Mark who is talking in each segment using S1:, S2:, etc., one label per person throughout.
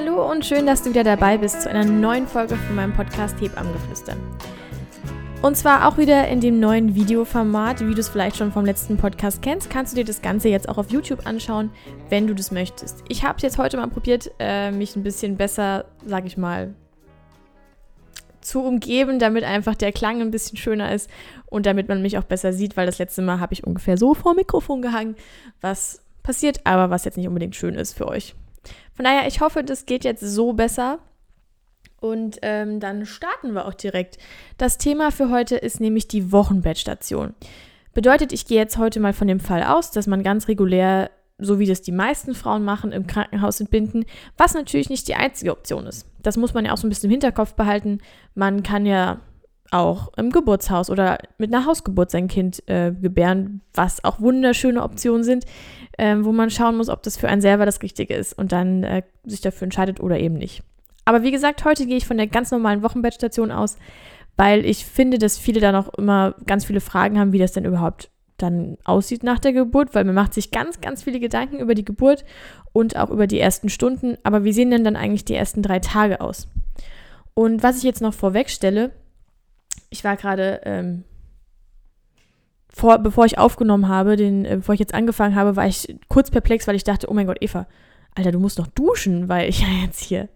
S1: Hallo und schön, dass du wieder dabei bist zu einer neuen Folge von meinem Podcast Hebammengeflüster. Und zwar auch wieder in dem neuen Videoformat, wie du es vielleicht schon vom letzten Podcast kennst, kannst du dir das Ganze jetzt auch auf YouTube anschauen, wenn du das möchtest. Ich habe es jetzt heute mal probiert, äh, mich ein bisschen besser, sag ich mal, zu umgeben, damit einfach der Klang ein bisschen schöner ist und damit man mich auch besser sieht, weil das letzte Mal habe ich ungefähr so vor Mikrofon gehangen, was passiert, aber was jetzt nicht unbedingt schön ist für euch. Von daher, ich hoffe, das geht jetzt so besser. Und ähm, dann starten wir auch direkt. Das Thema für heute ist nämlich die Wochenbettstation. Bedeutet, ich gehe jetzt heute mal von dem Fall aus, dass man ganz regulär, so wie das die meisten Frauen machen, im Krankenhaus entbinden, was natürlich nicht die einzige Option ist. Das muss man ja auch so ein bisschen im Hinterkopf behalten. Man kann ja auch im Geburtshaus oder mit einer Hausgeburt sein Kind äh, gebären, was auch wunderschöne Optionen sind, äh, wo man schauen muss, ob das für einen selber das Richtige ist und dann äh, sich dafür entscheidet oder eben nicht. Aber wie gesagt, heute gehe ich von der ganz normalen Wochenbettstation aus, weil ich finde, dass viele da noch immer ganz viele Fragen haben, wie das denn überhaupt dann aussieht nach der Geburt, weil man macht sich ganz, ganz viele Gedanken über die Geburt und auch über die ersten Stunden. Aber wie sehen denn dann eigentlich die ersten drei Tage aus? Und was ich jetzt noch vorweg stelle, ich war gerade, ähm, vor, bevor ich aufgenommen habe, den, äh, bevor ich jetzt angefangen habe, war ich kurz perplex, weil ich dachte, oh mein Gott, Eva, Alter, du musst noch duschen, weil ich ja jetzt hier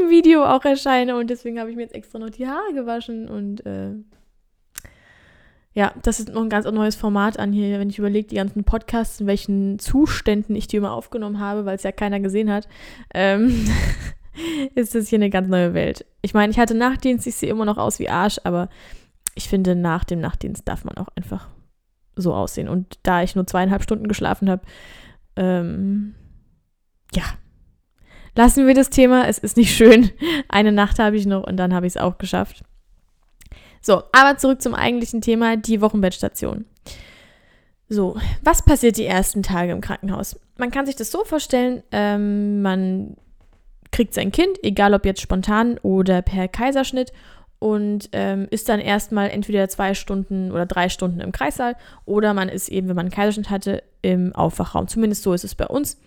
S1: im Video auch erscheine und deswegen habe ich mir jetzt extra noch die Haare gewaschen und äh, ja, das ist noch ein ganz neues Format an hier, wenn ich überlege, die ganzen Podcasts, in welchen Zuständen ich die immer aufgenommen habe, weil es ja keiner gesehen hat. Ähm, ist das hier eine ganz neue Welt. Ich meine, ich hatte Nachtdienst, ich sehe immer noch aus wie Arsch, aber ich finde, nach dem Nachtdienst darf man auch einfach so aussehen. Und da ich nur zweieinhalb Stunden geschlafen habe, ähm, ja, lassen wir das Thema. Es ist nicht schön. Eine Nacht habe ich noch und dann habe ich es auch geschafft. So, aber zurück zum eigentlichen Thema, die Wochenbettstation. So, was passiert die ersten Tage im Krankenhaus? Man kann sich das so vorstellen, ähm, man kriegt sein Kind, egal ob jetzt spontan oder per Kaiserschnitt, und ähm, ist dann erstmal entweder zwei Stunden oder drei Stunden im Kreissaal oder man ist eben, wenn man einen Kaiserschnitt hatte, im Aufwachraum. Zumindest so ist es bei uns.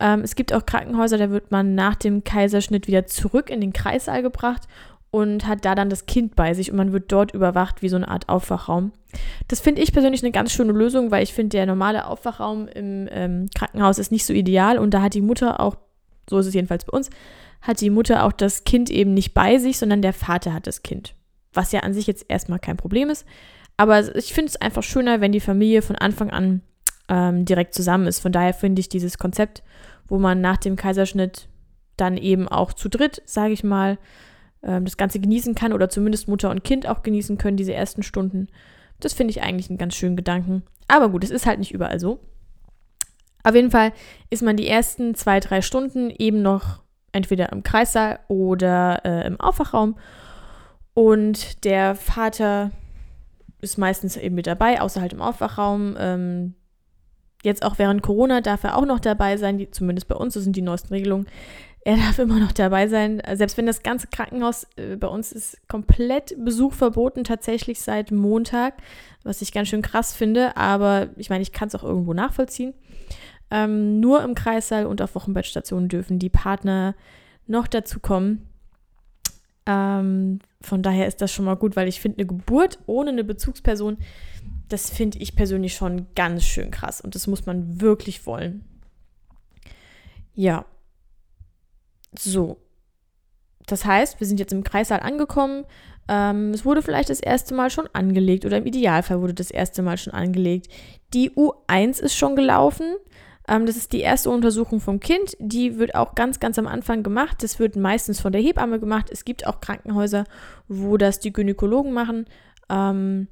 S1: Ähm, es gibt auch Krankenhäuser, da wird man nach dem Kaiserschnitt wieder zurück in den Kreissaal gebracht und hat da dann das Kind bei sich und man wird dort überwacht wie so eine Art Aufwachraum. Das finde ich persönlich eine ganz schöne Lösung, weil ich finde, der normale Aufwachraum im ähm, Krankenhaus ist nicht so ideal und da hat die Mutter auch so ist es jedenfalls bei uns, hat die Mutter auch das Kind eben nicht bei sich, sondern der Vater hat das Kind. Was ja an sich jetzt erstmal kein Problem ist. Aber ich finde es einfach schöner, wenn die Familie von Anfang an ähm, direkt zusammen ist. Von daher finde ich dieses Konzept, wo man nach dem Kaiserschnitt dann eben auch zu dritt, sage ich mal, ähm, das Ganze genießen kann oder zumindest Mutter und Kind auch genießen können, diese ersten Stunden. Das finde ich eigentlich einen ganz schönen Gedanken. Aber gut, es ist halt nicht überall so. Auf jeden Fall ist man die ersten zwei, drei Stunden eben noch entweder im Kreissaal oder äh, im Aufwachraum. Und der Vater ist meistens eben mit dabei, außer halt im Aufwachraum. Ähm, jetzt auch während Corona darf er auch noch dabei sein, die, zumindest bei uns, so sind die neuesten Regelungen. Er darf immer noch dabei sein, selbst wenn das ganze Krankenhaus äh, bei uns ist komplett Besuch verboten, tatsächlich seit Montag, was ich ganz schön krass finde, aber ich meine, ich kann es auch irgendwo nachvollziehen. Ähm, nur im Kreissaal und auf Wochenbettstationen dürfen die Partner noch dazu kommen. Ähm, von daher ist das schon mal gut, weil ich finde, eine Geburt ohne eine Bezugsperson, das finde ich persönlich schon ganz schön krass und das muss man wirklich wollen. Ja. So. Das heißt, wir sind jetzt im Kreissaal angekommen. Ähm, es wurde vielleicht das erste Mal schon angelegt oder im Idealfall wurde das erste Mal schon angelegt. Die U1 ist schon gelaufen. Ähm, das ist die erste Untersuchung vom Kind. Die wird auch ganz, ganz am Anfang gemacht. Das wird meistens von der Hebamme gemacht. Es gibt auch Krankenhäuser, wo das die Gynäkologen machen. Ähm,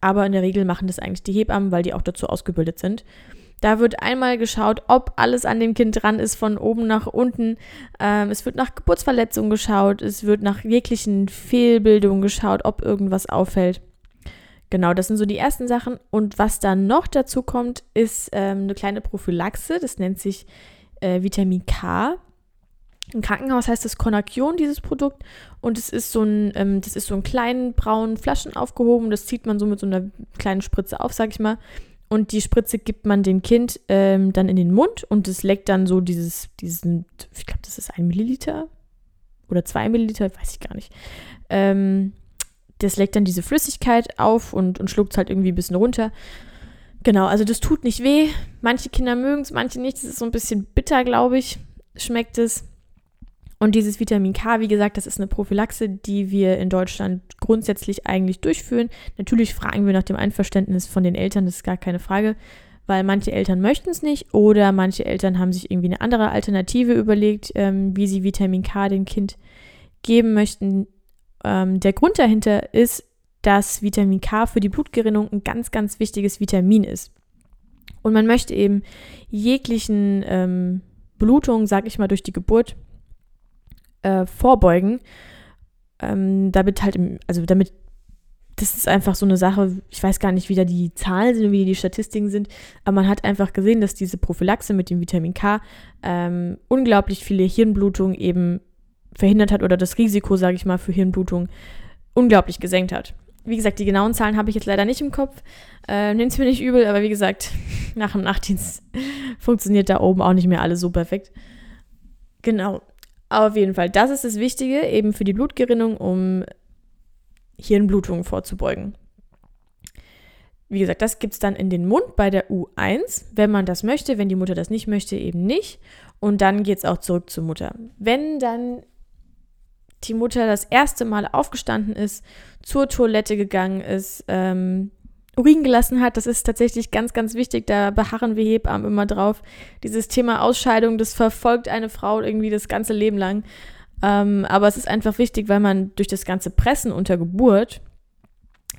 S1: aber in der Regel machen das eigentlich die Hebammen, weil die auch dazu ausgebildet sind. Da wird einmal geschaut, ob alles an dem Kind dran ist, von oben nach unten. Ähm, es wird nach Geburtsverletzungen geschaut, es wird nach jeglichen Fehlbildungen geschaut, ob irgendwas auffällt. Genau, das sind so die ersten Sachen. Und was dann noch dazu kommt, ist ähm, eine kleine Prophylaxe. Das nennt sich äh, Vitamin K. Im Krankenhaus heißt das Konakion, dieses Produkt. Und es ist so ein, ähm, das ist so in kleinen braunen Flaschen aufgehoben. Das zieht man so mit so einer kleinen Spritze auf, sag ich mal. und die Spritze gibt man dem Kind ähm, dann in den Mund und es leckt dann so dieses, diesen, ich glaube, das ist ein Milliliter oder zwei Milliliter, weiß ich gar nicht. Ähm, das leckt dann diese Flüssigkeit auf und, und schluckt es halt irgendwie ein bisschen runter. Genau, also das tut nicht weh. Manche Kinder mögen es, manche nicht. Das ist so ein bisschen bitter, glaube ich, schmeckt es. Und dieses Vitamin K, wie gesagt, das ist eine Prophylaxe, die wir in Deutschland grundsätzlich eigentlich durchführen. Natürlich fragen wir nach dem Einverständnis von den Eltern, das ist gar keine Frage, weil manche Eltern möchten es nicht oder manche Eltern haben sich irgendwie eine andere Alternative überlegt, ähm, wie sie Vitamin K dem Kind geben möchten. Ähm, der Grund dahinter ist, dass Vitamin K für die Blutgerinnung ein ganz, ganz wichtiges Vitamin ist. Und man möchte eben jeglichen ähm, Blutungen, sag ich mal, durch die Geburt äh, vorbeugen. Ähm, damit halt, im, also damit, das ist einfach so eine Sache, ich weiß gar nicht, wie da die Zahlen sind, wie die Statistiken sind, aber man hat einfach gesehen, dass diese Prophylaxe mit dem Vitamin K ähm, unglaublich viele Hirnblutungen eben verhindert hat oder das Risiko, sage ich mal, für Hirnblutung unglaublich gesenkt hat. Wie gesagt, die genauen Zahlen habe ich jetzt leider nicht im Kopf. Äh, Nehmt es mir nicht übel, aber wie gesagt, nach dem Nachtdienst funktioniert da oben auch nicht mehr alles so perfekt. Genau. Auf jeden Fall, das ist das Wichtige, eben für die Blutgerinnung, um Hirnblutungen vorzubeugen. Wie gesagt, das gibt es dann in den Mund bei der U1, wenn man das möchte. Wenn die Mutter das nicht möchte, eben nicht. Und dann geht es auch zurück zur Mutter. Wenn dann die Mutter das erste Mal aufgestanden ist, zur Toilette gegangen ist, ähm, Urin gelassen hat, das ist tatsächlich ganz, ganz wichtig. Da beharren wir Hebammen immer drauf. Dieses Thema Ausscheidung, das verfolgt eine Frau irgendwie das ganze Leben lang. Ähm, aber es ist einfach wichtig, weil man durch das ganze Pressen unter Geburt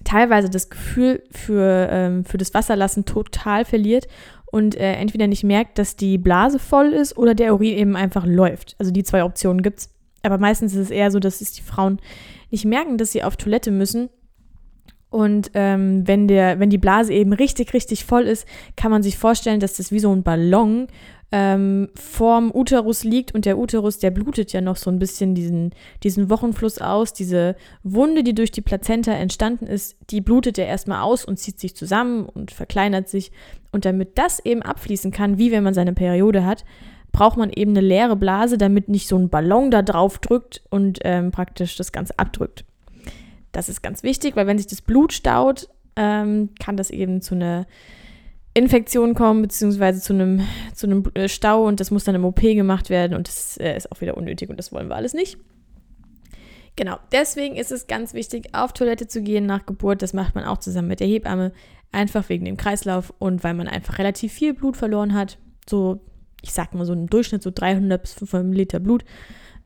S1: teilweise das Gefühl für, ähm, für das Wasserlassen total verliert und äh, entweder nicht merkt, dass die Blase voll ist oder der Urin eben einfach läuft. Also die zwei Optionen gibt es. Aber meistens ist es eher so, dass es die Frauen nicht merken, dass sie auf Toilette müssen und ähm, wenn, der, wenn die Blase eben richtig, richtig voll ist, kann man sich vorstellen, dass das wie so ein Ballon ähm, vorm Uterus liegt und der Uterus, der blutet ja noch so ein bisschen diesen, diesen Wochenfluss aus. Diese Wunde, die durch die Plazenta entstanden ist, die blutet ja erstmal aus und zieht sich zusammen und verkleinert sich. Und damit das eben abfließen kann, wie wenn man seine Periode hat, braucht man eben eine leere Blase, damit nicht so ein Ballon da drauf drückt und ähm, praktisch das Ganze abdrückt. Das ist ganz wichtig, weil wenn sich das Blut staut, ähm, kann das eben zu einer Infektion kommen, beziehungsweise zu einem, zu einem äh, Stau und das muss dann im OP gemacht werden und das äh, ist auch wieder unnötig und das wollen wir alles nicht. Genau, deswegen ist es ganz wichtig, auf Toilette zu gehen nach Geburt. Das macht man auch zusammen mit der Hebamme, einfach wegen dem Kreislauf und weil man einfach relativ viel Blut verloren hat. So, ich sag mal so im Durchschnitt so 300 bis 500 Liter Blut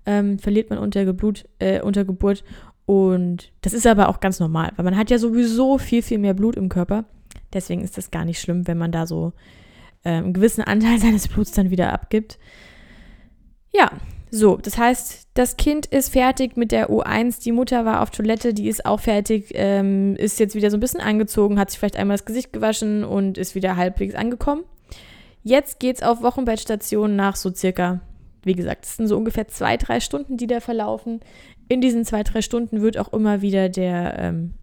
S1: ähm, verliert man unter, Geblut, äh, unter Geburt und das ist aber auch ganz normal, weil man hat ja sowieso viel, viel mehr Blut im Körper. Deswegen ist das gar nicht schlimm, wenn man da so äh, einen gewissen Anteil seines Bluts dann wieder abgibt. Ja, so, das heißt, das Kind ist fertig mit der U1, die Mutter war auf Toilette, die ist auch fertig, ähm, ist jetzt wieder so ein bisschen angezogen, hat sich vielleicht einmal das Gesicht gewaschen und ist wieder halbwegs angekommen. Jetzt geht's auf Wochenbettstation nach so circa, wie gesagt, es sind so ungefähr zwei, drei Stunden, die da verlaufen in diesen zwei, drei Stunden wird auch immer wieder der, ähm,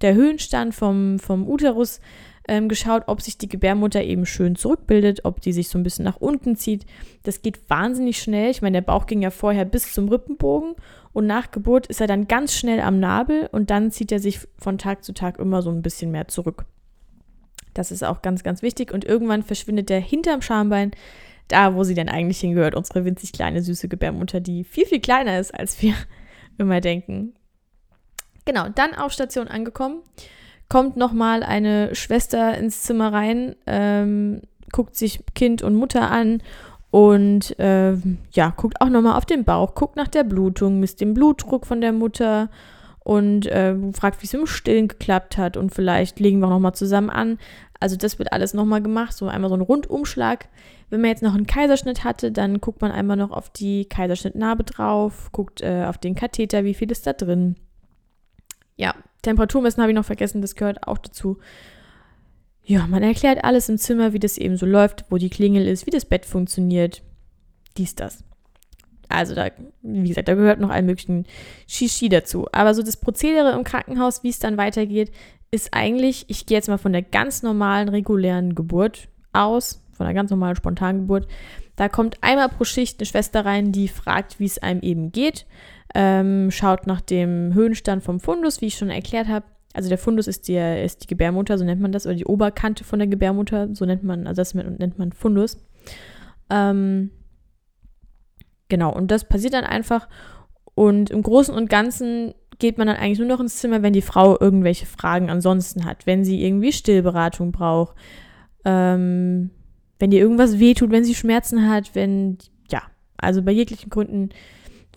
S1: der Höhenstand vom, vom Uterus ähm, geschaut, ob sich die Gebärmutter eben schön zurückbildet, ob die sich so ein bisschen nach unten zieht. Das geht wahnsinnig schnell. Ich meine, der Bauch ging ja vorher bis zum Rippenbogen und nach Geburt ist er dann ganz schnell am Nabel und dann zieht er sich von Tag zu Tag immer so ein bisschen mehr zurück. Das ist auch ganz, ganz wichtig und irgendwann verschwindet der hinterm Schambein da, wo sie denn eigentlich hingehört, unsere winzig kleine, süße Gebärmutter, die viel, viel kleiner ist als wir immer denken. Genau, dann auf Station angekommen, kommt nochmal eine Schwester ins Zimmer rein, ähm, guckt sich Kind und Mutter an und äh, ja, guckt auch nochmal auf den Bauch, guckt nach der Blutung, misst den Blutdruck von der Mutter und äh, fragt, wie es im Stillen geklappt hat und vielleicht legen wir auch nochmal zusammen an. Also das wird alles nochmal gemacht, so einmal so ein Rundumschlag. Wenn man jetzt noch einen Kaiserschnitt hatte, dann guckt man einmal noch auf die Kaiserschnittnarbe drauf, guckt äh, auf den Katheter, wie viel ist da drin. Ja, Temperaturmessen habe ich noch vergessen, das gehört auch dazu. Ja, man erklärt alles im Zimmer, wie das eben so läuft, wo die Klingel ist, wie das Bett funktioniert. Dies, das. Also da, wie gesagt, da gehört noch ein möglichen Shishi dazu. Aber so das Prozedere im Krankenhaus, wie es dann weitergeht, ist eigentlich, ich gehe jetzt mal von der ganz normalen, regulären Geburt aus, von einer ganz normalen Spontangeburt. Da kommt einmal pro Schicht eine Schwester rein, die fragt, wie es einem eben geht, ähm, schaut nach dem Höhenstand vom Fundus, wie ich schon erklärt habe. Also der Fundus ist die, ist die Gebärmutter, so nennt man das, oder die Oberkante von der Gebärmutter, so nennt man, also das nennt man Fundus. Ähm, genau, und das passiert dann einfach. Und im Großen und Ganzen geht man dann eigentlich nur noch ins Zimmer, wenn die Frau irgendwelche Fragen ansonsten hat, wenn sie irgendwie Stillberatung braucht, ähm, wenn ihr irgendwas wehtut, wenn sie Schmerzen hat, wenn, ja, also bei jeglichen Gründen,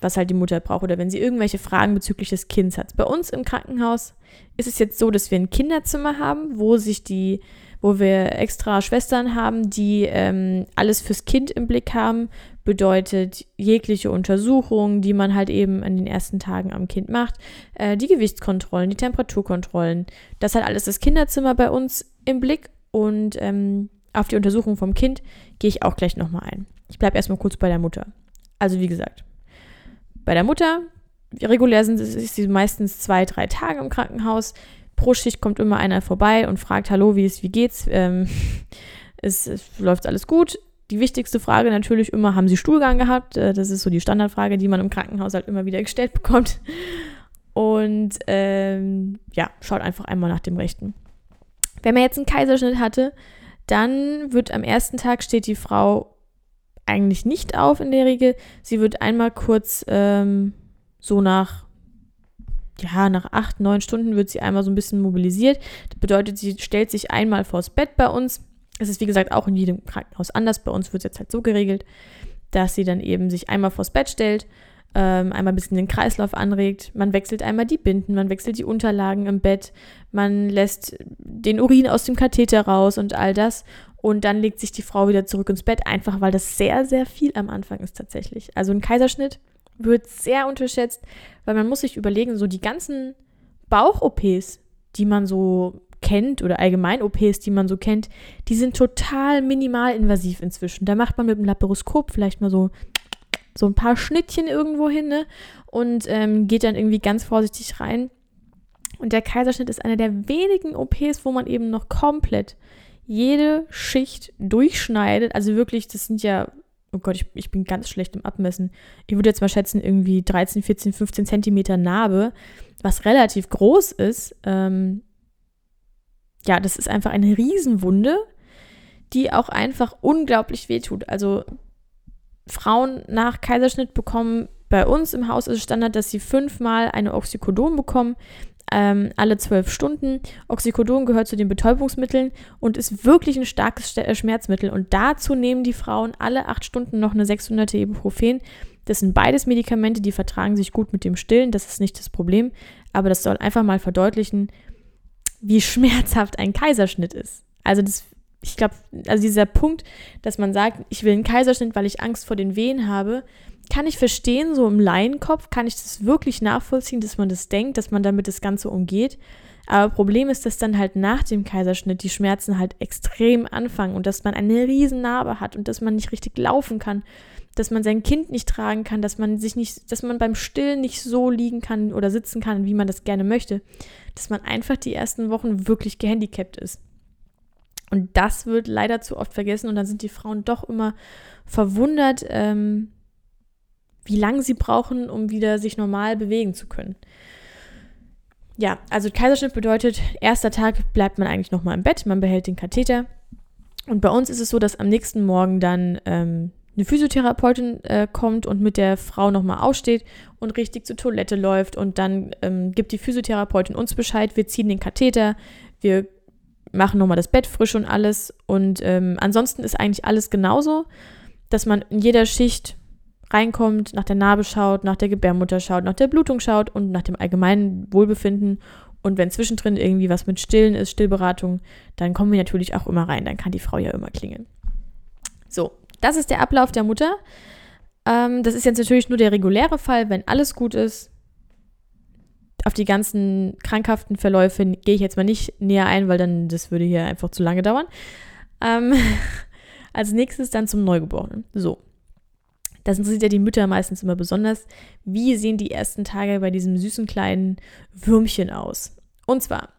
S1: was halt die Mutter braucht oder wenn sie irgendwelche Fragen bezüglich des Kindes hat. Bei uns im Krankenhaus ist es jetzt so, dass wir ein Kinderzimmer haben, wo sich die, wo wir extra Schwestern haben, die ähm, alles fürs Kind im Blick haben, bedeutet jegliche Untersuchungen, die man halt eben an den ersten Tagen am Kind macht, äh, die Gewichtskontrollen, die Temperaturkontrollen. Das hat alles das Kinderzimmer bei uns im Blick und ähm, auf die Untersuchung vom Kind gehe ich auch gleich nochmal ein. Ich bleibe erstmal kurz bei der Mutter. Also wie gesagt, bei der Mutter, regulär sind sie meistens zwei, drei Tage im Krankenhaus. Pro Schicht kommt immer einer vorbei und fragt, hallo, wie ist, wie geht's? Ähm, es, es läuft alles gut. Die wichtigste Frage natürlich immer, haben Sie Stuhlgang gehabt? Äh, das ist so die Standardfrage, die man im Krankenhaus halt immer wieder gestellt bekommt. Und ähm, ja, schaut einfach einmal nach dem Rechten. Wenn man jetzt einen Kaiserschnitt hatte, dann wird am ersten Tag steht die Frau eigentlich nicht auf in der Regel. Sie wird einmal kurz ähm, so nach, ja, nach acht, neun Stunden wird sie einmal so ein bisschen mobilisiert. Das bedeutet, sie stellt sich einmal vors Bett bei uns. Es ist wie gesagt auch in jedem Krankenhaus anders. Bei uns wird es jetzt halt so geregelt, dass sie dann eben sich einmal vors Bett stellt ähm, einmal ein bisschen den Kreislauf anregt. Man wechselt einmal die Binden, man wechselt die Unterlagen im Bett, man lässt den Urin aus dem Katheter raus und all das. Und dann legt sich die Frau wieder zurück ins Bett, einfach weil das sehr, sehr viel am Anfang ist tatsächlich. Also ein Kaiserschnitt wird sehr unterschätzt, weil man muss sich überlegen, so die ganzen Bauch-OPs, die man so kennt oder allgemein OPs, die man so kennt, die sind total minimal invasiv inzwischen. Da macht man mit dem Laparoskop vielleicht mal so so ein paar Schnittchen irgendwo hin ne? und ähm, geht dann irgendwie ganz vorsichtig rein. Und der Kaiserschnitt ist einer der wenigen OPs, wo man eben noch komplett jede Schicht durchschneidet. Also wirklich, das sind ja, oh Gott, ich, ich bin ganz schlecht im Abmessen. Ich würde jetzt mal schätzen, irgendwie 13, 14, 15 Zentimeter Narbe, was relativ groß ist. Ähm, ja, das ist einfach eine Riesenwunde, die auch einfach unglaublich wehtut. Also Frauen nach Kaiserschnitt bekommen, bei uns im Haus ist Standard, dass sie fünfmal eine Oxycodon bekommen, ähm, alle zwölf Stunden. Oxycodon gehört zu den Betäubungsmitteln und ist wirklich ein starkes äh, Schmerzmittel. Und dazu nehmen die Frauen alle acht Stunden noch eine 600 Ibuprofen. Das sind beides Medikamente, die vertragen sich gut mit dem Stillen. Das ist nicht das Problem. Aber das soll einfach mal verdeutlichen, wie schmerzhaft ein Kaiserschnitt ist. Also das ich glaube, also dieser Punkt, dass man sagt, ich will einen Kaiserschnitt, weil ich Angst vor den Wehen habe, kann ich verstehen, so im Laienkopf kann ich das wirklich nachvollziehen, dass man das denkt, dass man damit das Ganze umgeht. Aber Problem ist, dass dann halt nach dem Kaiserschnitt die Schmerzen halt extrem anfangen und dass man eine riesen Narbe hat und dass man nicht richtig laufen kann, dass man sein Kind nicht tragen kann, dass man sich nicht, dass man beim Stillen nicht so liegen kann oder sitzen kann, wie man das gerne möchte, dass man einfach die ersten Wochen wirklich gehandicapt ist. Und das wird leider zu oft vergessen und dann sind die Frauen doch immer verwundert, ähm, wie lange sie brauchen, um wieder sich normal bewegen zu können. Ja, also Kaiserschnitt bedeutet, erster Tag bleibt man eigentlich nochmal im Bett, man behält den Katheter. Und bei uns ist es so, dass am nächsten Morgen dann ähm, eine Physiotherapeutin äh, kommt und mit der Frau nochmal aussteht und richtig zur Toilette läuft. Und dann ähm, gibt die Physiotherapeutin uns Bescheid, wir ziehen den Katheter, wir machen nochmal das Bett frisch und alles. Und ähm, ansonsten ist eigentlich alles genauso, dass man in jeder Schicht reinkommt, nach der Narbe schaut, nach der Gebärmutter schaut, nach der Blutung schaut und nach dem allgemeinen Wohlbefinden. Und wenn zwischendrin irgendwie was mit Stillen ist, Stillberatung, dann kommen wir natürlich auch immer rein. Dann kann die Frau ja immer klingeln. So, das ist der Ablauf der Mutter. Ähm, das ist jetzt natürlich nur der reguläre Fall. Wenn alles gut ist, auf die ganzen krankhaften Verläufe gehe ich jetzt mal nicht näher ein, weil dann das würde hier einfach zu lange dauern. Ähm, als nächstes dann zum Neugeborenen. So. Das interessiert ja die Mütter meistens immer besonders. Wie sehen die ersten Tage bei diesem süßen kleinen Würmchen aus? Und zwar,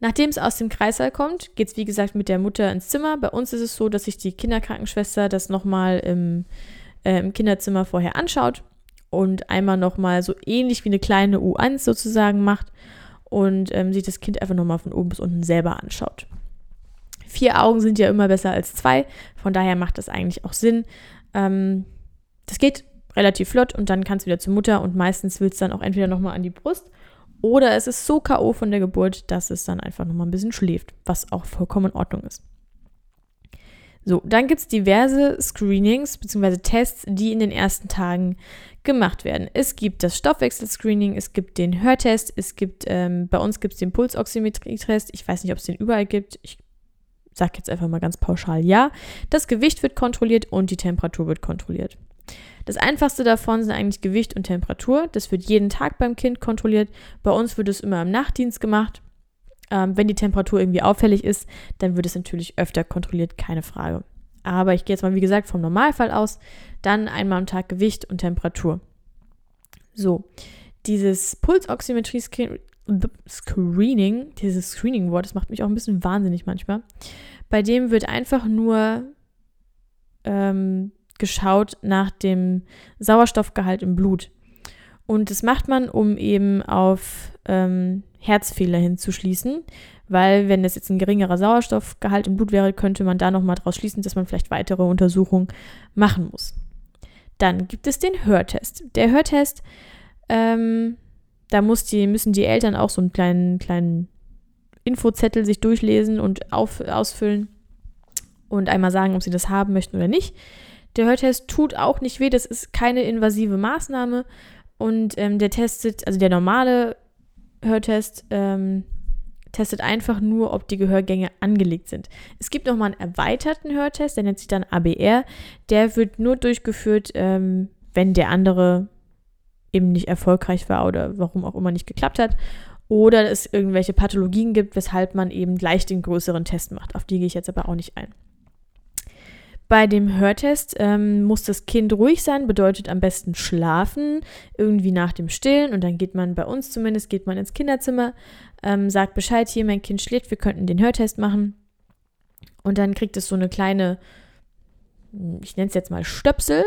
S1: nachdem es aus dem Kreißsaal kommt, geht es wie gesagt mit der Mutter ins Zimmer. Bei uns ist es so, dass sich die Kinderkrankenschwester das nochmal im, äh, im Kinderzimmer vorher anschaut und einmal nochmal so ähnlich wie eine kleine U1 sozusagen macht und ähm, sich das Kind einfach nochmal von oben bis unten selber anschaut. Vier Augen sind ja immer besser als zwei, von daher macht das eigentlich auch Sinn. Ähm, das geht relativ flott und dann kannst du wieder zur Mutter und meistens willst du dann auch entweder nochmal an die Brust oder es ist so K.O. von der Geburt, dass es dann einfach nochmal ein bisschen schläft, was auch vollkommen in Ordnung ist. So, dann gibt es diverse Screenings bzw. Tests, die in den ersten Tagen gemacht werden. Es gibt das Stoffwechselscreening, es gibt den Hörtest, es gibt, ähm, bei uns gibt es den Pulsoximetrie-Test. Ich weiß nicht, ob es den überall gibt. Ich sage jetzt einfach mal ganz pauschal ja. Das Gewicht wird kontrolliert und die Temperatur wird kontrolliert. Das einfachste davon sind eigentlich Gewicht und Temperatur. Das wird jeden Tag beim Kind kontrolliert. Bei uns wird es immer im Nachtdienst gemacht. Ähm, wenn die Temperatur irgendwie auffällig ist, dann wird es natürlich öfter kontrolliert, keine Frage. Aber ich gehe jetzt mal, wie gesagt, vom Normalfall aus. Dann einmal am Tag Gewicht und Temperatur. So, dieses Pulsoximetrie-Screening, dieses Screening-Wort, das macht mich auch ein bisschen wahnsinnig manchmal. Bei dem wird einfach nur ähm, geschaut nach dem Sauerstoffgehalt im Blut. Und das macht man, um eben auf ähm, Herzfehler hinzuschließen, weil wenn es jetzt ein geringerer Sauerstoffgehalt im Blut wäre, könnte man da nochmal draus schließen, dass man vielleicht weitere Untersuchungen machen muss. Dann gibt es den Hörtest. Der Hörtest, ähm, da die, müssen die Eltern auch so einen kleinen, kleinen Infozettel sich durchlesen und auf, ausfüllen und einmal sagen, ob sie das haben möchten oder nicht. Der Hörtest tut auch nicht weh, das ist keine invasive Maßnahme und ähm, der testet, also der normale Hörtest ähm, testet einfach nur, ob die Gehörgänge angelegt sind. Es gibt nochmal einen erweiterten Hörtest, der nennt sich dann ABR. Der wird nur durchgeführt, ähm, wenn der andere eben nicht erfolgreich war oder warum auch immer nicht geklappt hat. Oder es irgendwelche Pathologien gibt, weshalb man eben gleich den größeren Test macht. Auf die gehe ich jetzt aber auch nicht ein. Bei dem Hörtest ähm, muss das Kind ruhig sein, bedeutet am besten schlafen, irgendwie nach dem Stillen. Und dann geht man bei uns zumindest, geht man ins Kinderzimmer, ähm, sagt Bescheid, hier mein Kind schläft, wir könnten den Hörtest machen. Und dann kriegt es so eine kleine, ich nenne es jetzt mal Stöpsel.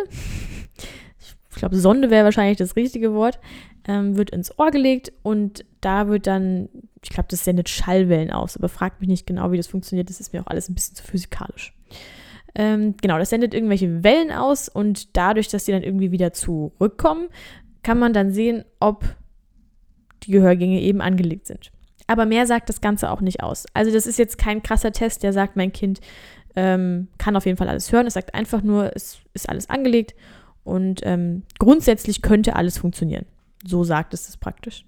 S1: Ich glaube, Sonde wäre wahrscheinlich das richtige Wort. Ähm, wird ins Ohr gelegt und da wird dann, ich glaube, das sendet Schallwellen aus, aber fragt mich nicht genau, wie das funktioniert. Das ist mir auch alles ein bisschen zu physikalisch. Ähm, genau, das sendet irgendwelche Wellen aus und dadurch, dass die dann irgendwie wieder zurückkommen, kann man dann sehen, ob die Gehörgänge eben angelegt sind. Aber mehr sagt das Ganze auch nicht aus. Also das ist jetzt kein krasser Test, der sagt, mein Kind ähm, kann auf jeden Fall alles hören. Es sagt einfach nur, es ist alles angelegt und ähm, grundsätzlich könnte alles funktionieren. So sagt es das praktisch.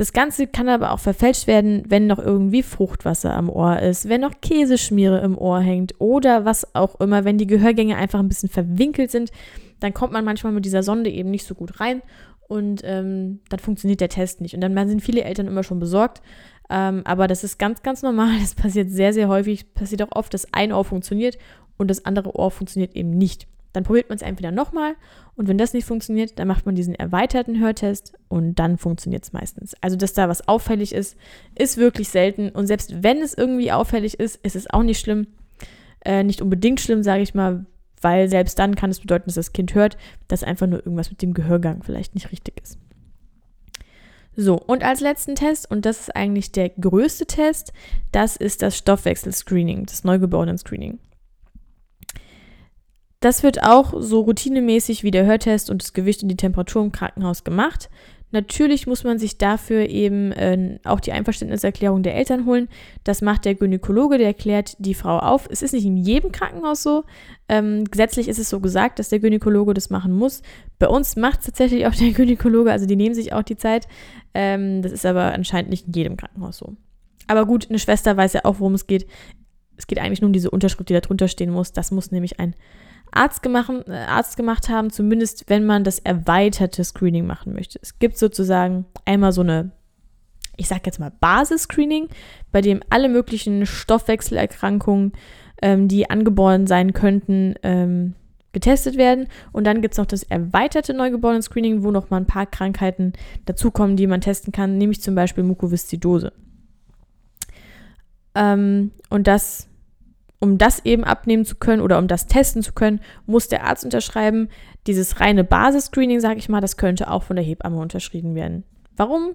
S1: Das Ganze kann aber auch verfälscht werden, wenn noch irgendwie Fruchtwasser am Ohr ist, wenn noch Käseschmiere im Ohr hängt oder was auch immer, wenn die Gehörgänge einfach ein bisschen verwinkelt sind, dann kommt man manchmal mit dieser Sonde eben nicht so gut rein und ähm, dann funktioniert der Test nicht. Und dann sind viele Eltern immer schon besorgt. Ähm, aber das ist ganz, ganz normal. Das passiert sehr, sehr häufig. Passiert auch oft, dass ein Ohr funktioniert und das andere Ohr funktioniert eben nicht. Dann probiert man es entweder nochmal und wenn das nicht funktioniert, dann macht man diesen erweiterten Hörtest und dann funktioniert es meistens. Also, dass da was auffällig ist, ist wirklich selten und selbst wenn es irgendwie auffällig ist, ist es auch nicht schlimm. Äh, nicht unbedingt schlimm, sage ich mal, weil selbst dann kann es bedeuten, dass das Kind hört, dass einfach nur irgendwas mit dem Gehörgang vielleicht nicht richtig ist. So, und als letzten Test, und das ist eigentlich der größte Test, das ist das Stoffwechsel-Screening, das Neugeborenen-Screening. Das wird auch so routinemäßig wie der Hörtest und das Gewicht und die Temperatur im Krankenhaus gemacht. Natürlich muss man sich dafür eben äh, auch die Einverständniserklärung der Eltern holen. Das macht der Gynäkologe, der klärt die Frau auf. Es ist nicht in jedem Krankenhaus so. Ähm, gesetzlich ist es so gesagt, dass der Gynäkologe das machen muss. Bei uns macht es tatsächlich auch der Gynäkologe, also die nehmen sich auch die Zeit. Ähm, das ist aber anscheinend nicht in jedem Krankenhaus so. Aber gut, eine Schwester weiß ja auch, worum es geht. Es geht eigentlich nur um diese Unterschrift, die da drunter stehen muss. Das muss nämlich ein Arzt gemacht, äh, Arzt gemacht haben, zumindest wenn man das erweiterte Screening machen möchte. Es gibt sozusagen einmal so eine, ich sag jetzt mal Basisscreening, bei dem alle möglichen Stoffwechselerkrankungen, ähm, die angeboren sein könnten, ähm, getestet werden. Und dann gibt es noch das erweiterte Neugeborenen-Screening, wo noch mal ein paar Krankheiten dazukommen, die man testen kann, nämlich zum Beispiel Mukoviszidose. Ähm, und das, um das eben abnehmen zu können oder um das testen zu können, muss der Arzt unterschreiben. Dieses reine Basisscreening, sage ich mal, das könnte auch von der Hebamme unterschrieben werden. Warum?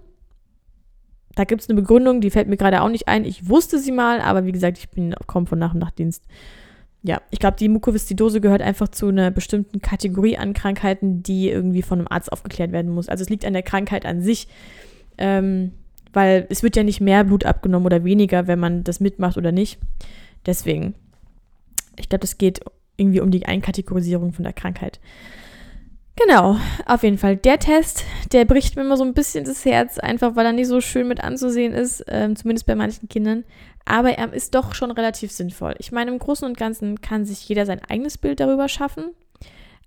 S1: Da gibt es eine Begründung, die fällt mir gerade auch nicht ein. Ich wusste sie mal, aber wie gesagt, ich bin kaum von Nach- und Nachtdienst. Ja, ich glaube, die Mukoviszidose gehört einfach zu einer bestimmten Kategorie an Krankheiten, die irgendwie von einem Arzt aufgeklärt werden muss. Also es liegt an der Krankheit an sich. Ähm, weil es wird ja nicht mehr Blut abgenommen oder weniger, wenn man das mitmacht oder nicht. Deswegen, ich glaube, das geht irgendwie um die Einkategorisierung von der Krankheit. Genau, auf jeden Fall. Der Test, der bricht mir immer so ein bisschen das Herz, einfach weil er nicht so schön mit anzusehen ist, ähm, zumindest bei manchen Kindern. Aber er ist doch schon relativ sinnvoll. Ich meine, im Großen und Ganzen kann sich jeder sein eigenes Bild darüber schaffen.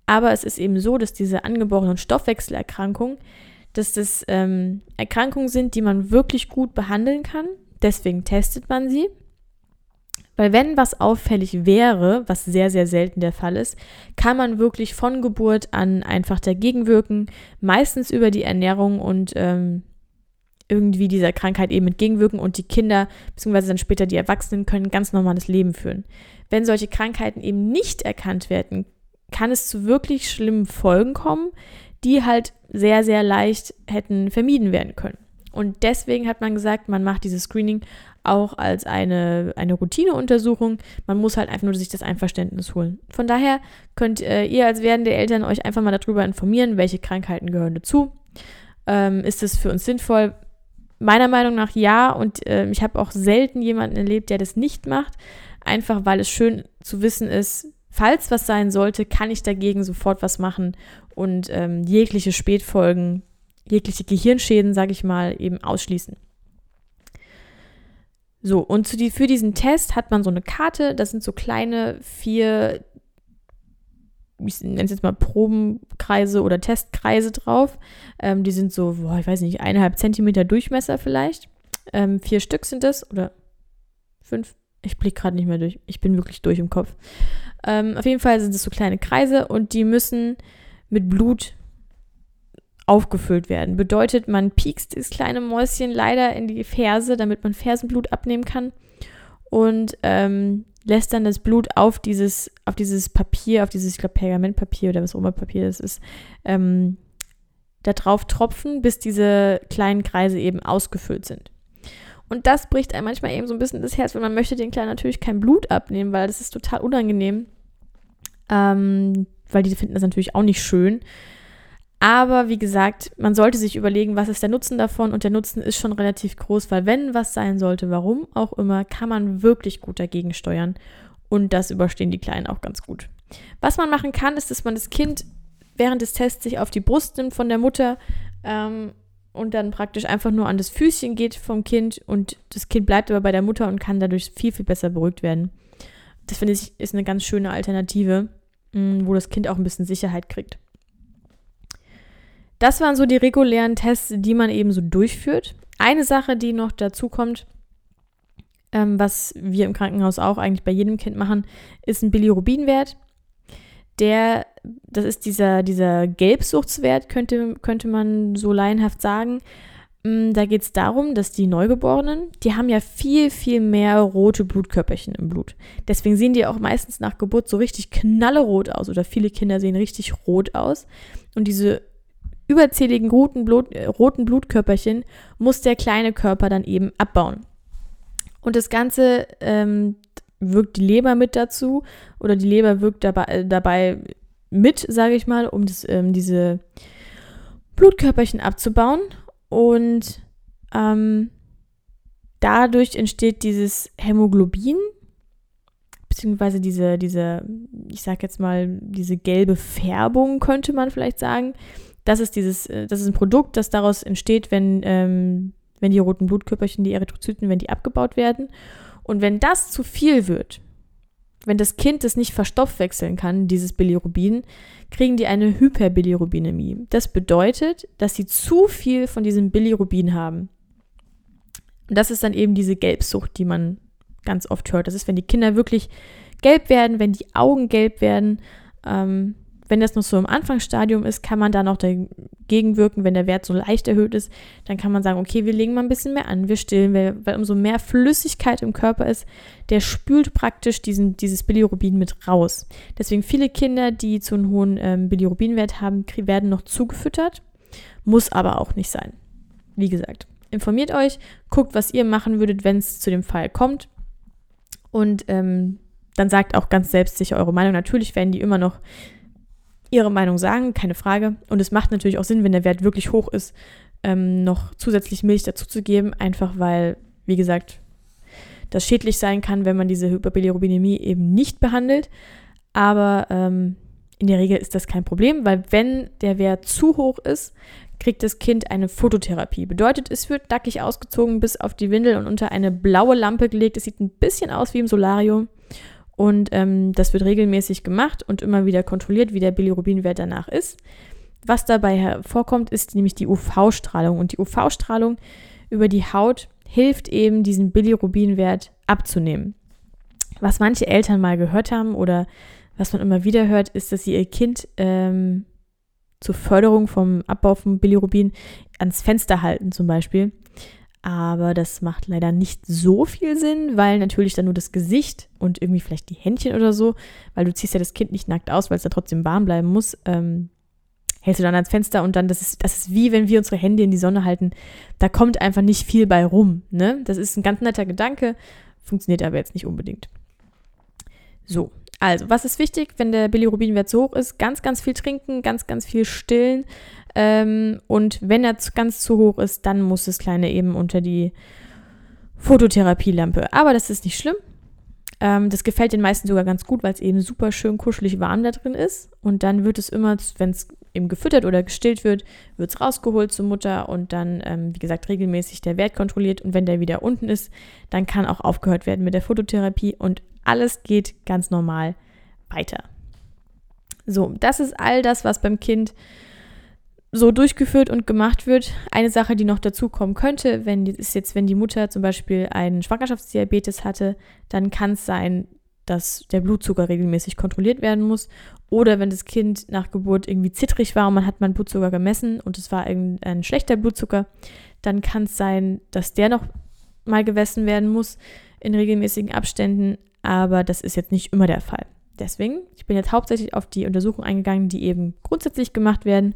S1: Aber es ist eben so, dass diese angeborenen Stoffwechselerkrankungen dass das ähm, Erkrankungen sind, die man wirklich gut behandeln kann. Deswegen testet man sie. Weil wenn was auffällig wäre, was sehr, sehr selten der Fall ist, kann man wirklich von Geburt an einfach dagegen wirken, meistens über die Ernährung und ähm, irgendwie dieser Krankheit eben entgegenwirken und die Kinder, beziehungsweise dann später die Erwachsenen, können ganz normales Leben führen. Wenn solche Krankheiten eben nicht erkannt werden, kann es zu wirklich schlimmen Folgen kommen, die halt sehr, sehr leicht hätten vermieden werden können. Und deswegen hat man gesagt, man macht dieses Screening auch als eine, eine Routineuntersuchung. Man muss halt einfach nur sich das Einverständnis holen. Von daher könnt äh, ihr als werdende Eltern euch einfach mal darüber informieren, welche Krankheiten gehören dazu. Ähm, ist es für uns sinnvoll? Meiner Meinung nach ja. Und äh, ich habe auch selten jemanden erlebt, der das nicht macht. Einfach weil es schön zu wissen ist, falls was sein sollte, kann ich dagegen sofort was machen und ähm, jegliche Spätfolgen, jegliche Gehirnschäden, sage ich mal, eben ausschließen. So, und die, für diesen Test hat man so eine Karte, das sind so kleine vier, ich nenne es jetzt mal Probenkreise oder Testkreise drauf. Ähm, die sind so, boah, ich weiß nicht, eineinhalb Zentimeter Durchmesser vielleicht. Ähm, vier Stück sind das oder fünf. Ich blicke gerade nicht mehr durch. Ich bin wirklich durch im Kopf. Ähm, auf jeden Fall sind es so kleine Kreise und die müssen mit Blut aufgefüllt werden. Bedeutet, man piekst das kleine Mäuschen leider in die Ferse, damit man Fersenblut abnehmen kann und ähm, lässt dann das Blut auf dieses, auf dieses Papier, auf dieses, ich glaube, Pergamentpapier oder was auch immer Papier das ist, ähm, da drauf tropfen, bis diese kleinen Kreise eben ausgefüllt sind. Und das bricht einem manchmal eben so ein bisschen das Herz, weil man möchte den Kleinen natürlich kein Blut abnehmen, weil das ist total unangenehm. Ähm, weil die finden das natürlich auch nicht schön. Aber wie gesagt, man sollte sich überlegen, was ist der Nutzen davon und der Nutzen ist schon relativ groß, weil wenn was sein sollte, warum auch immer, kann man wirklich gut dagegen steuern und das überstehen die Kleinen auch ganz gut. Was man machen kann, ist, dass man das Kind während des Tests sich auf die Brust nimmt von der Mutter ähm, und dann praktisch einfach nur an das Füßchen geht vom Kind und das Kind bleibt aber bei der Mutter und kann dadurch viel, viel besser beruhigt werden. Das finde ich ist eine ganz schöne Alternative, mm, wo das Kind auch ein bisschen Sicherheit kriegt. Das waren so die regulären Tests, die man eben so durchführt. Eine Sache, die noch dazu kommt, ähm, was wir im Krankenhaus auch eigentlich bei jedem Kind machen, ist ein Bilirubinwert der, das ist dieser, dieser Gelbsuchtswert, könnte, könnte man so laienhaft sagen. Mm, da geht es darum, dass die Neugeborenen, die haben ja viel, viel mehr rote Blutkörperchen im Blut. Deswegen sehen die auch meistens nach Geburt so richtig knallerot aus oder viele Kinder sehen richtig rot aus. Und diese überzähligen roten, Blut, äh, roten Blutkörperchen muss der kleine Körper dann eben abbauen. Und das Ganze ähm, wirkt die Leber mit dazu oder die Leber wirkt dabei, äh, dabei mit, sage ich mal, um das, ähm, diese Blutkörperchen abzubauen. Und ähm, dadurch entsteht dieses Hämoglobin, beziehungsweise diese, diese, ich sag jetzt mal, diese gelbe Färbung, könnte man vielleicht sagen. Das ist dieses, äh, das ist ein Produkt, das daraus entsteht, wenn, ähm, wenn die roten Blutkörperchen, die Erythrozyten, wenn die abgebaut werden. Und wenn das zu viel wird, wenn das Kind das nicht verstoffwechseln kann, dieses Bilirubin, kriegen die eine Hyperbilirubinämie. Das bedeutet, dass sie zu viel von diesem Bilirubin haben. Und das ist dann eben diese Gelbsucht, die man ganz oft hört. Das ist, wenn die Kinder wirklich gelb werden, wenn die Augen gelb werden, Ähm, wenn das noch so im Anfangsstadium ist, kann man da noch dagegen wirken, wenn der Wert so leicht erhöht ist, dann kann man sagen, okay, wir legen mal ein bisschen mehr an, wir stillen, weil, umso mehr Flüssigkeit im Körper ist, der spült praktisch diesen, dieses Bilirubin mit raus. Deswegen viele Kinder, die zu einem hohen ähm, Bilirubinwert haben, werden noch zugefüttert, muss aber auch nicht sein. Wie gesagt, informiert euch, guckt, was ihr machen würdet, wenn es zu dem Fall kommt und ähm, dann sagt auch ganz selbstsicher eure Meinung. Natürlich werden die immer noch ihre Meinung sagen, keine Frage. Und es macht natürlich auch Sinn, wenn der Wert wirklich hoch ist, ähm, noch zusätzlich Milch dazuzugeben, einfach weil, wie gesagt, das schädlich sein kann, wenn man diese Hyperbilirubinemie eben nicht behandelt. Aber ähm, in der Regel ist das kein Problem, weil wenn der Wert zu hoch ist, kriegt das Kind eine Phototherapie. Bedeutet, es wird nackig ausgezogen bis auf die Windel und unter eine blaue Lampe gelegt. Es sieht ein bisschen aus wie im Solarium. Und ähm, das wird regelmäßig gemacht und immer wieder kontrolliert, wie der Bilirubinwert danach ist. Was dabei hervorkommt, ist nämlich die UV-Strahlung. Und die UV-Strahlung über die Haut hilft eben, diesen Bilirubinwert abzunehmen. Was manche Eltern mal gehört haben oder was man immer wieder hört, ist, dass sie ihr Kind ähm, zur Förderung vom Abbau von Bilirubin ans Fenster halten zum Beispiel. Aber das macht leider nicht so viel Sinn, weil natürlich dann nur das Gesicht und irgendwie vielleicht die Händchen oder so, weil du ziehst ja das Kind nicht nackt aus, weil es da trotzdem warm bleiben muss, ähm, hältst du dann ans Fenster und dann, das ist, das ist wie wenn wir unsere Hände in die Sonne halten. Da kommt einfach nicht viel bei rum. Ne? Das ist ein ganz netter Gedanke, funktioniert aber jetzt nicht unbedingt. So, also, was ist wichtig, wenn der Bilirubinwert so hoch ist? Ganz, ganz viel trinken, ganz, ganz viel stillen. Ähm, und wenn er ganz zu hoch ist, dann muss das Kleine eben unter die Phototherapielampe. Aber das ist nicht schlimm. Ähm, das gefällt den meisten sogar ganz gut, weil es eben super schön kuschelig warm da drin ist. Und dann wird es immer, wenn es eben gefüttert oder gestillt wird, wird es rausgeholt zur Mutter und dann, ähm, wie gesagt, regelmäßig der Wert kontrolliert. Und wenn der wieder unten ist, dann kann auch aufgehört werden mit der Phototherapie und alles geht ganz normal weiter. So, das ist all das, was beim Kind so durchgeführt und gemacht wird. Eine Sache, die noch dazu kommen könnte, wenn ist jetzt, wenn die Mutter zum Beispiel einen Schwangerschaftsdiabetes hatte, dann kann es sein, dass der Blutzucker regelmäßig kontrolliert werden muss. Oder wenn das Kind nach Geburt irgendwie zittrig war und man hat mal Blutzucker gemessen und es war ein schlechter Blutzucker, dann kann es sein, dass der noch mal gemessen werden muss in regelmäßigen Abständen. Aber das ist jetzt nicht immer der Fall. Deswegen, ich bin jetzt hauptsächlich auf die Untersuchungen eingegangen, die eben grundsätzlich gemacht werden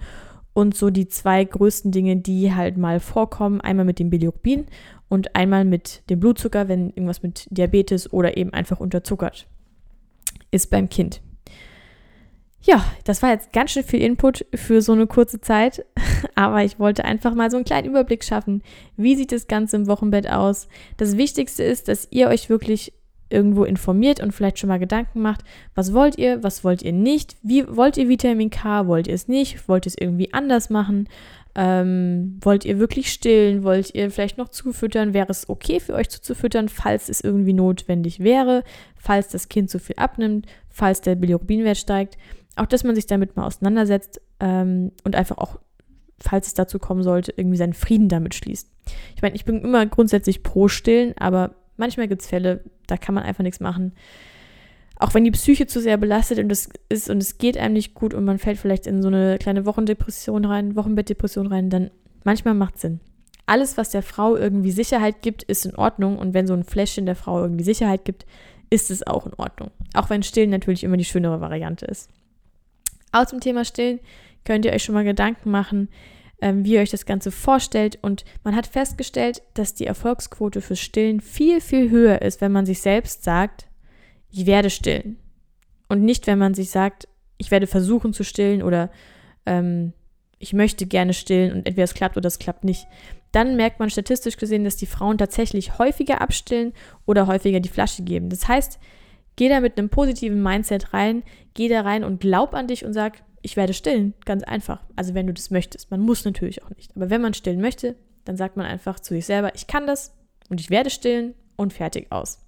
S1: und so die zwei größten Dinge, die halt mal vorkommen, einmal mit dem Bilirubin und einmal mit dem Blutzucker, wenn irgendwas mit Diabetes oder eben einfach unterzuckert ist beim Kind. Ja, das war jetzt ganz schön viel Input für so eine kurze Zeit, aber ich wollte einfach mal so einen kleinen Überblick schaffen. Wie sieht das Ganze im Wochenbett aus? Das Wichtigste ist, dass ihr euch wirklich irgendwo informiert und vielleicht schon mal Gedanken macht, was wollt ihr, was wollt ihr nicht, wie wollt ihr Vitamin K, wollt ihr es nicht, wollt ihr es irgendwie anders machen, ähm, wollt ihr wirklich stillen, wollt ihr vielleicht noch zufüttern, wäre es okay für euch zuzufüttern, falls es irgendwie notwendig wäre, falls das Kind zu viel abnimmt, falls der Bilirubinwert steigt, auch dass man sich damit mal auseinandersetzt ähm, und einfach auch falls es dazu kommen sollte, irgendwie seinen Frieden damit schließt. Ich meine, ich bin immer grundsätzlich pro Stillen, aber manchmal gibt es Fälle, da kann man einfach nichts machen. Auch wenn die Psyche zu sehr belastet und es ist und es geht einem nicht gut und man fällt vielleicht in so eine kleine Wochendepression rein, Wochenbettdepression rein, dann manchmal macht Sinn. Alles, was der Frau irgendwie Sicherheit gibt, ist in Ordnung und wenn so ein Fläschchen der Frau irgendwie Sicherheit gibt, ist es auch in Ordnung. Auch wenn Stillen natürlich immer die schönere Variante ist. Aus dem Thema Stillen könnt ihr euch schon mal Gedanken machen, ähm, wie ihr euch das Ganze vorstellt. Und man hat festgestellt, dass die Erfolgsquote fürs Stillen viel, viel höher ist, wenn man sich selbst sagt, ich werde stillen. Und nicht, wenn man sich sagt, ich werde versuchen zu stillen oder ähm, ich möchte gerne stillen und entweder es klappt oder es klappt nicht. Dann merkt man statistisch gesehen, dass die Frauen tatsächlich häufiger abstillen oder häufiger die Flasche geben. Das heißt, geh da mit einem positiven Mindset rein, geh da rein und glaub an dich und sag, ich werde stillen, ganz einfach. Also wenn du das möchtest. Man muss natürlich auch nicht. Aber wenn man stillen möchte, dann sagt man einfach zu sich selber, ich kann das und ich werde stillen und fertig aus.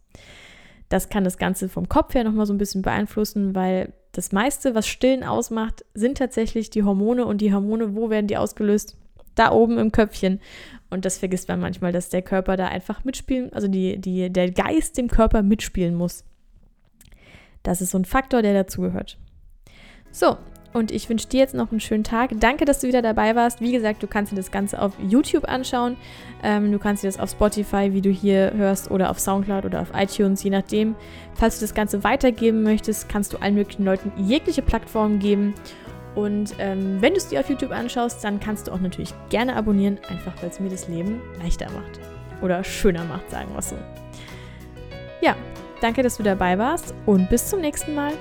S1: Das kann das Ganze vom Kopf her nochmal so ein bisschen beeinflussen, weil das meiste, was Stillen ausmacht, sind tatsächlich die Hormone und die Hormone, wo werden die ausgelöst? Da oben im Köpfchen. Und das vergisst man manchmal, dass der Körper da einfach mitspielen, also die, die, der Geist dem Körper mitspielen muss. Das ist so ein Faktor, der dazugehört. So, und ich wünsche dir jetzt noch einen schönen Tag. Danke, dass du wieder dabei warst. Wie gesagt, du kannst dir das Ganze auf YouTube anschauen. Ähm, du kannst dir das auf Spotify, wie du hier hörst, oder auf Soundcloud oder auf iTunes, je nachdem. Falls du das Ganze weitergeben möchtest, kannst du allen möglichen Leuten jegliche Plattform geben. Und ähm, wenn du es dir auf YouTube anschaust, dann kannst du auch natürlich gerne abonnieren, einfach weil es mir das Leben leichter macht. Oder schöner macht, sagen wir es so. Ja, danke, dass du dabei warst und bis zum nächsten Mal.